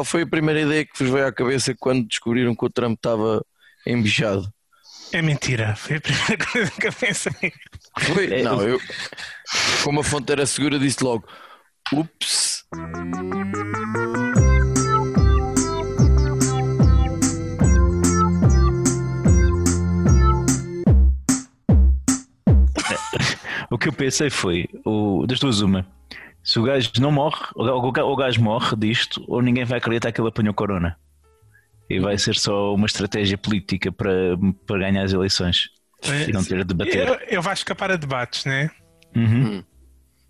qual foi a primeira ideia que vos veio à cabeça quando descobriram que o Trump estava embichado? É mentira, foi a primeira coisa que eu pensei. Foi? É, Não, eu. Como a fonte era segura, disse logo: Ups. O que eu pensei foi, o, das duas uma, se o gajo não morre, ou o gajo morre disto, ou ninguém vai acreditar que ele apanhou corona. E vai ser só uma estratégia política para, para ganhar as eleições. E não ter de debater. Eu, eu vou escapar a debates, né? Uhum.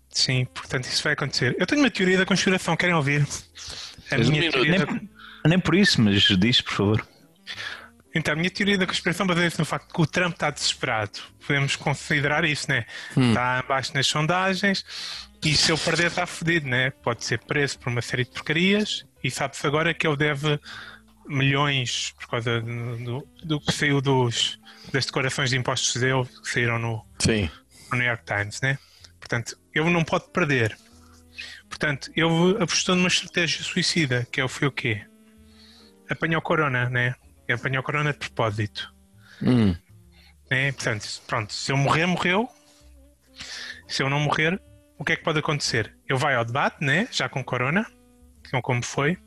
Sim, portanto isso vai acontecer. Eu tenho uma teoria da conspiração, querem ouvir? A minha teoria da... Nem, nem por isso, mas diz, por favor. Então, a minha teoria da conspiração baseia-se no facto que o Trump está desesperado. Podemos considerar isso, né? Está abaixo nas sondagens e se ele perder está fodido, né? Pode ser preso por uma série de porcarias e sabe-se agora que ele deve milhões por causa do, do- do que saiu dos, das declarações de impostos dele que saíram no, Sim. no New York Times, né? Portanto, ele não pode perder. Portanto, ele apostou numa estratégia suicida, que é o foi o quê? Apanhou corona, né? Apanhou corona de propósito. Hum. Né? Portanto, pronto, se eu morrer, morreu. Se eu não morrer, o que é que pode acontecer? Ele vai ao debate, né? Já com corona, que não como foi.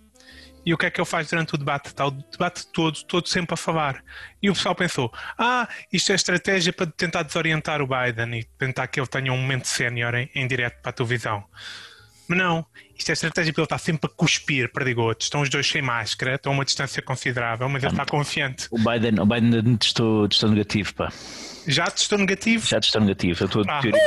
E o que é que ele faz durante o debate? Está o debate todo, todo sempre a falar. E o pessoal pensou: ah, isto é estratégia para tentar desorientar o Biden e tentar que ele tenha um momento sénior em, em direto para a televisão. Mas não, isto é estratégia para ele estar sempre a cuspir perdigotos. Estão os dois sem máscara, estão a uma distância considerável, mas ele está confiante. O Biden, o Biden testou, testou negativo, pá. Já testou negativo? Já testou negativo. A tua Ah. teoria.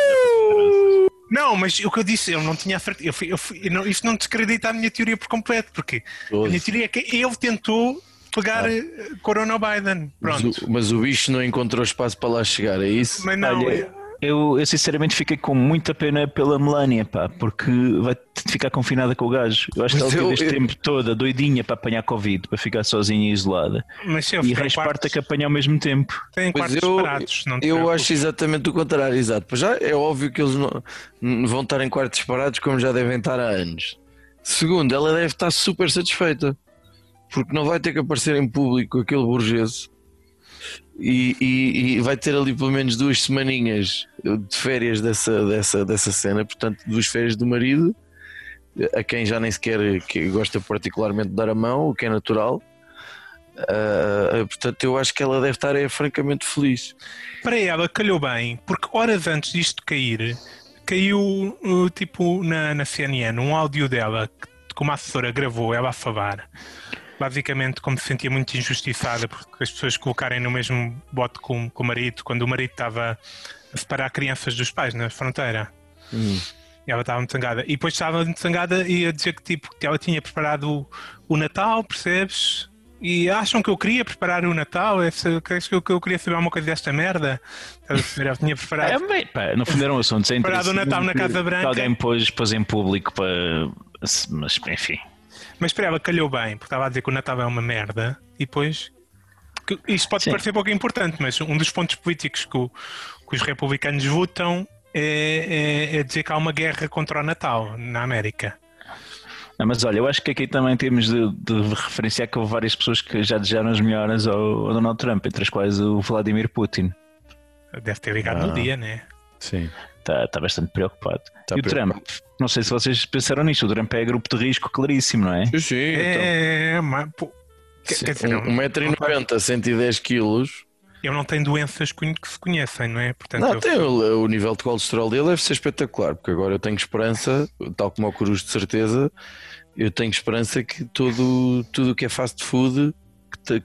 Não, mas o que eu disse, eu não tinha certeza. Eu fui, eu fui, eu não, isto não descredita a minha teoria por completo, porque a minha teoria é que ele tentou pegar eh, Corona ao Biden. Mas Pronto. o, mas o bicho não encontrou espaço para lá chegar, é isso? Mas não, Olha, eu, eu sinceramente fiquei com muita pena pela Melania, pá, porque vai ficar confinada com o gajo. Eu acho que ela teve este eu- tempo todo doidinha para apanhar Covid, para ficar sozinha e isolada. mas eu E Resparta quartos, que apanha ao mesmo tempo. tem Pois quartos eu, separados. Não eu preocupes. acho exatamente o contrário, exato. Pois já é óbvio que eles não, não vão estar em quartos separados como já devem estar há anos. Segundo, ela deve estar super satisfeita porque não vai ter que aparecer em público aquele burguês e, e- e vai ter ali pelo menos duas semaninhas de férias dessa, dessa, dessa cena, portanto, duas férias do marido, a quem já nem sequer que gosta particularmente de dar a mão, o que é natural. Ah, portanto, eu acho que ela deve estar é, francamente feliz. Para ela calhou bem, porque horas antes disto cair, caiu uh, tipo na, na CNN um áudio dela que, que uma assessora gravou ela a falar. Basicamente, como se sentia muito injustiçada porque as pessoas colocarem no mesmo bote com, com o marido, quando o marido estava a separar crianças dos pais na fronteira. Hum. E ela estava muito zangada. E depois estava muito zangada e a dizer que tipo, que ela tinha preparado o, o Natal, percebes? E acham que eu queria preparar o Natal? É se- que eu, que eu queria saber uma coisa desta merda? Ela tinha preparado. É, bem, pá, no fundo eram assuntos sem Parado o Natal na Casa Branca. Que alguém pôs, pôs em público para. Mas enfim. Mas para ela calhou bem, porque estava a dizer que o Natal é uma merda. E depois. que Isto pode Sim. parecer pouco importante, mas um dos pontos políticos que, o- que os republicanos votam é, é- é dizer que há uma guerra contra o Natal na América. Não, mas olha, eu acho que aqui também temos de, de referenciar que houve várias pessoas que já desejaram as melhoras ao, ao Donald Trump, entre as quais o Vladimir Putin. Deve ter ligado no Ah. dia, né? Sim. Está está bastante preocupado. Está e o preocupado. Trump, não sei se vocês pensaram nisto, o Trump é grupo de risco claríssimo, não é? Sim, sim. então. É, mas, pô, Sim, quer dizer, não- 1,90m, 110 kg. Ele não tem doenças que se conhecem, não é? Portanto, Não, ele- tem o, o nível de colesterol dele deve ser espetacular, porque agora eu tenho esperança, tal como o Cruz de certeza, eu tenho esperança que todo, tudo o que é fast food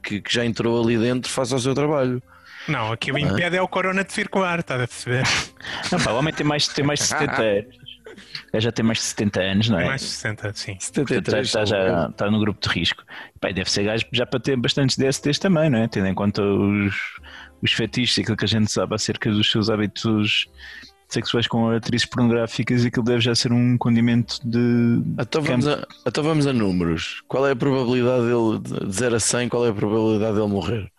que- que já entrou ali dentro faça o seu trabalho. Não, aquilo impede é o corona de circular, estás a perceber? Não, pá, o homem tem mais, tem mais de 70 anos. Já tem mais de 70 anos, não É é? mais de 60, sim. Portanto, 73 já, já, está no grupo de risco. Pá, deve ser gajo já para ter bastantes DSTs também, não é? Tendo em conta os, os fetiches e aquilo que a gente sabe acerca dos seus hábitos sexuais com atrizes pornográficas, aquilo deve já ser um condimento de. Então vamos, a, então vamos a números. Qual é a probabilidade dele, de 0 a 100, qual é a probabilidade dele morrer?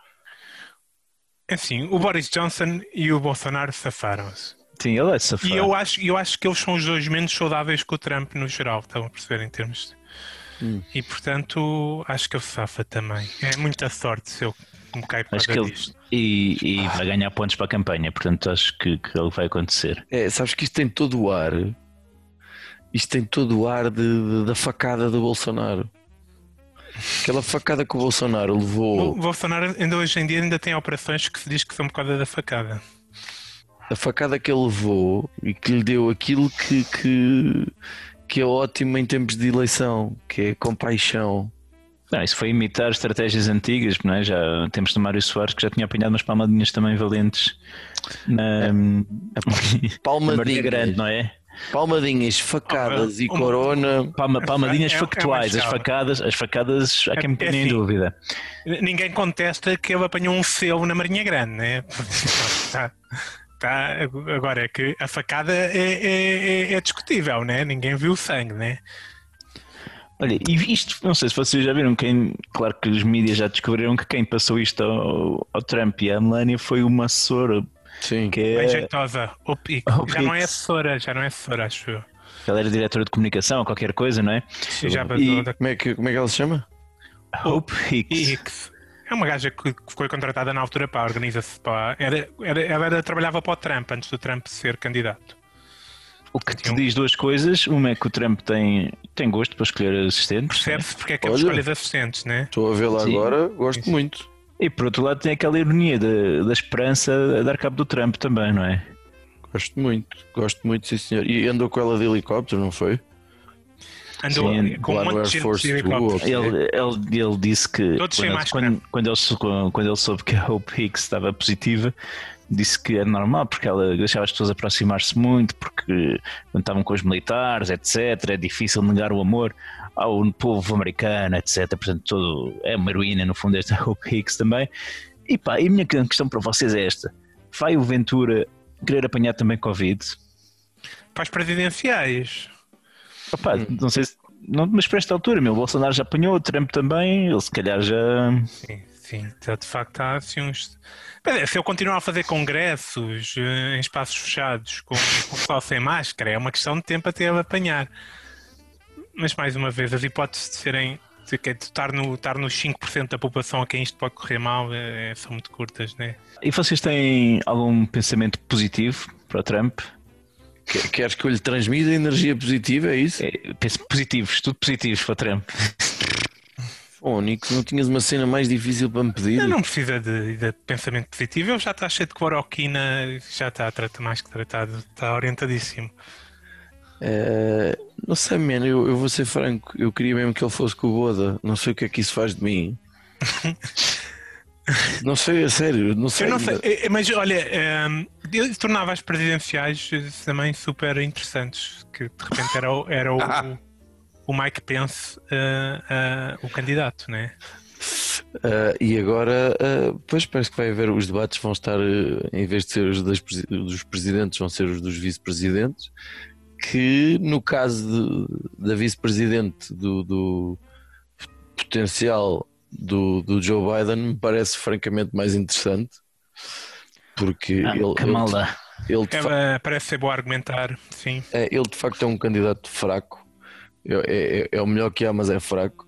É Assim, o Boris Johnson e o Bolsonaro safaram-se. Sim, ele é safado. E eu acho, eu acho que eles são os dois menos saudáveis que o Trump no geral, estão a perceber em termos. Hum. E portanto, acho que ele safa também. É muita sorte se eu me caio por Acho que ele disto. e, e vai ganhar pontos para a campanha, portanto acho que, que ele vai acontecer. É, sabes que isto tem todo o ar. Isto tem todo o ar de, de- da facada do Bolsonaro. Aquela facada que o Bolsonaro O levou. Bolsonaro ainda hoje em dia ainda tem operações que se diz que são por causa da facada. A facada que ele levou e que lhe deu aquilo que, que, que é ótimo em tempos de eleição, que é compaixão. Não, isso foi imitar estratégias antigas, não é? Já temos de Mário Soares que já tinha apanhado umas palmadinhas também valentes na, na Maria Palmadinhas, Grande, não é? Palmadinhas, facadas e Uma- corona. Palma- palmadinhas É- é- é factuais, uma as facadas, as facadas há quem me É- é ponha em assim. dúvida. Ninguém contesta que ele apanhou um selo na Marinha Grande, né? Tá, tá, agora é que a facada é, é- é- é discutível, né? Ninguém viu o sangue, né? Olha, e isto, não sei se vocês já viram, quem, claro que os mídias já descobriram que quem passou isto ao, ao Trump e à Melania foi uma assessora, Sim. que Bem é, jeitosa. O pico. o Já não é assessora, já não é assessora, acho eu. ela era diretora de comunicação ou qualquer coisa, não é? E já E- da Como é, que, como é que ela se chama? Hope Hicks. Hicks. É uma gaja que foi contratada na altura para a organização. Para, era, era, ela era- trabalhava para o Trump antes do Trump ser candidato. O que te diz duas coisas, uma é que o Trump tem, tem gosto para escolher assistentes, né? Percebe-se porque é que ele escolhe assistentes, né? Estou a vê-la Sim. agora, gosto muito. E por outro lado tem aquela ironia da, da esperança a dar cabo do Trump também, não é? Gosto muito, gosto muito, sim senhor. E andou com ela de helicóptero, não foi? Andou Sim, com um lá no monte Air de gente Force de ok. Ele, ele, ele disse que quando, quando, quando ele, quando ele soube que a Hope Hicks estava positiva, disse que era normal porque ela deixava as pessoas aproximar-se muito, porque quando estavam com os militares, etc., é difícil negar o amor ao povo americano, etc. Portanto, todo, é uma heroína, no fundo, esta Hope Hicks também. E pá, e a minha questão para vocês é esta: vai o Ventura querer apanhar também Covid? Para as presidenciais. Opa, não sei se. Não, mas para esta altura, meu, o Bolsonaro já apanhou, o Trump também, ele se calhar já. Sim, sim. Então, de facto, há assim uns. Dizer, Se eu continuar a fazer congressos eh, em espaços fechados com, com pessoal sem máscara, é uma questão de tempo até ele apanhar. Mas, mais uma vez, as hipóteses de serem. De estar, no, estar nos 5% da população a quem isto pode correr mal eh, são muito curtas, né? E vocês têm algum pensamento positivo para o Trump? Que- Queres que eu lhe transmita energia positiva, é isso? É, penso positivos, tudo positivos para o Trump. Oh, Nico, não tinhas uma cena mais difícil para me pedir? Ele não precisa de, de pensamento positivo, ele já está cheio de cloroquina, já está trata- mais que tratado, está orientadíssimo. Eh, não sei, mano, eu, eu vou ser franco. Eu queria mesmo que ele fosse com o Boda. Não sei o que é que isso faz de mim. não sei, a sério, não sei. Eu não sei, eh, mas olha, eh, ele tornava as presidenciais eh, também super interessantes, que de repente era, o- era o, o Mike Pence eh, eh, o candidato, né? Ah, e agora, ah, pois parece que vai haver, os debates vão estar, ah, em vez de ser os das dos presidentes, vão ser os dos vice-presidentes. Que no caso de- da vice-presidente do, do potencial do, do Joe Biden, me parece francamente mais interessante. Porque Ah, ele, Kamala. ele, ele fa- Ela parece ser bom a argumentar, sim. é, ele de facto é um candidato fraco. É, é- é o melhor que há, mas é fraco.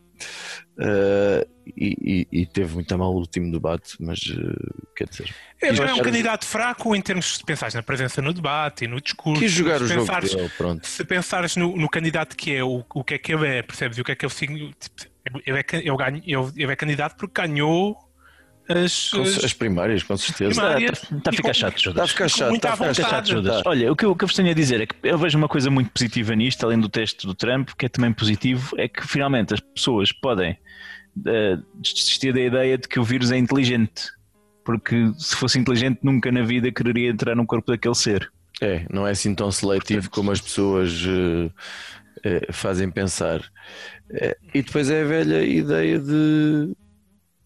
Ah, e, e- e teve muito a mal o último debate, mas ah, quer dizer, Ele é um candidato fraco em termos de pensares na presença no debate e no discurso. quis jogar o se jogo pensares- dele, pronto. Se pensares no, no candidato que é, o, o que é que ele é, percebes? E o que é que ele significa? Ele é, ele ganha- ele- ele é candidato porque ganhou as. As- As primárias, com certeza. Primárias. Está, está a ficar com- chato, Está a Judas. ficar chato, está a ficar vontade. chato. Judas. Olha, o que, eu, o que eu vos tenho a dizer é que eu vejo uma coisa muito positiva nisto, além do texto do Trump, que é também positivo, é que finalmente as pessoas podem eh, desistir da ideia de que o vírus é inteligente. Porque se fosse inteligente, nunca na vida quereria entrar no corpo daquele ser. É, não é assim tão seletivo como as pessoas eh, fazem pensar. Eh, e depois é a velha ideia de.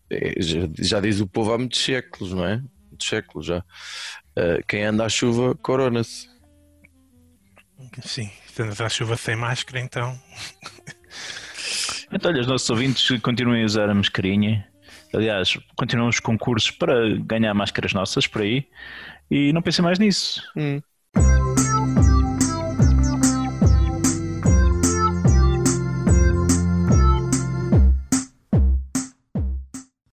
eh, já, diz o povo há muitos séculos, não é? Muitos séculos já. Eh, quem anda à chuva, corona-se. Sim, estamos à chuva sem máscara, então. Então, olha, os nossos ouvintes continuem a usar a mascarinha. Aliás, continuam os concursos para ganhar máscaras nossas por aí. E não pensem mais nisso. Hum.